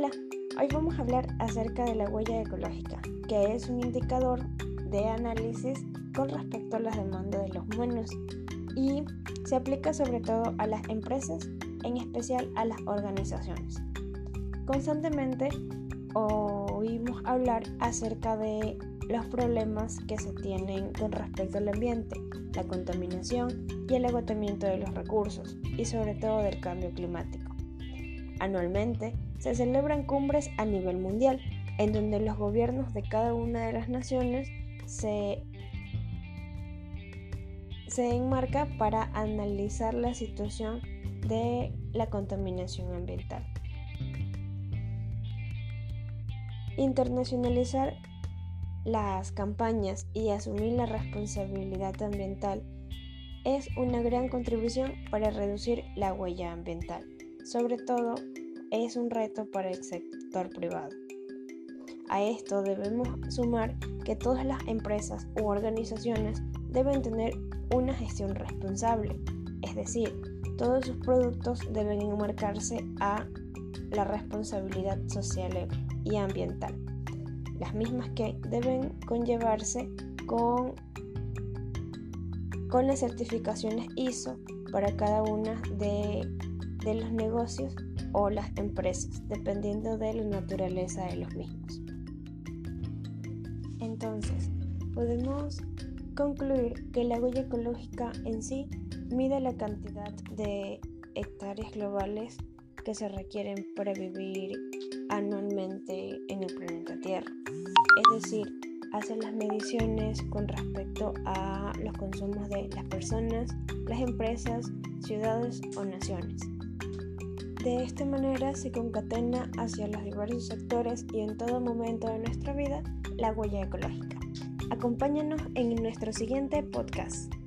Hoy vamos a hablar acerca de la huella ecológica, que es un indicador de análisis con respecto a las demandas de los humanos y se aplica sobre todo a las empresas, en especial a las organizaciones. Constantemente oímos hablar acerca de los problemas que se tienen con respecto al ambiente, la contaminación y el agotamiento de los recursos y sobre todo del cambio climático. Anualmente se celebran cumbres a nivel mundial en donde los gobiernos de cada una de las naciones se, se enmarca para analizar la situación de la contaminación ambiental. Internacionalizar las campañas y asumir la responsabilidad ambiental es una gran contribución para reducir la huella ambiental. Sobre todo, es un reto para el sector privado. A esto debemos sumar que todas las empresas u organizaciones deben tener una gestión responsable, es decir, todos sus productos deben enmarcarse a la responsabilidad social y ambiental las mismas que deben conllevarse con, con las certificaciones ISO para cada una de, de los negocios o las empresas, dependiendo de la naturaleza de los mismos. Entonces, podemos concluir que la huella ecológica en sí mide la cantidad de hectáreas globales que se requieren para vivir anualmente en el planeta Tierra. Es decir, hace las mediciones con respecto a los consumos de las personas, las empresas, ciudades o naciones. De esta manera se concatena hacia los diversos sectores y en todo momento de nuestra vida la huella ecológica. Acompáñanos en nuestro siguiente podcast.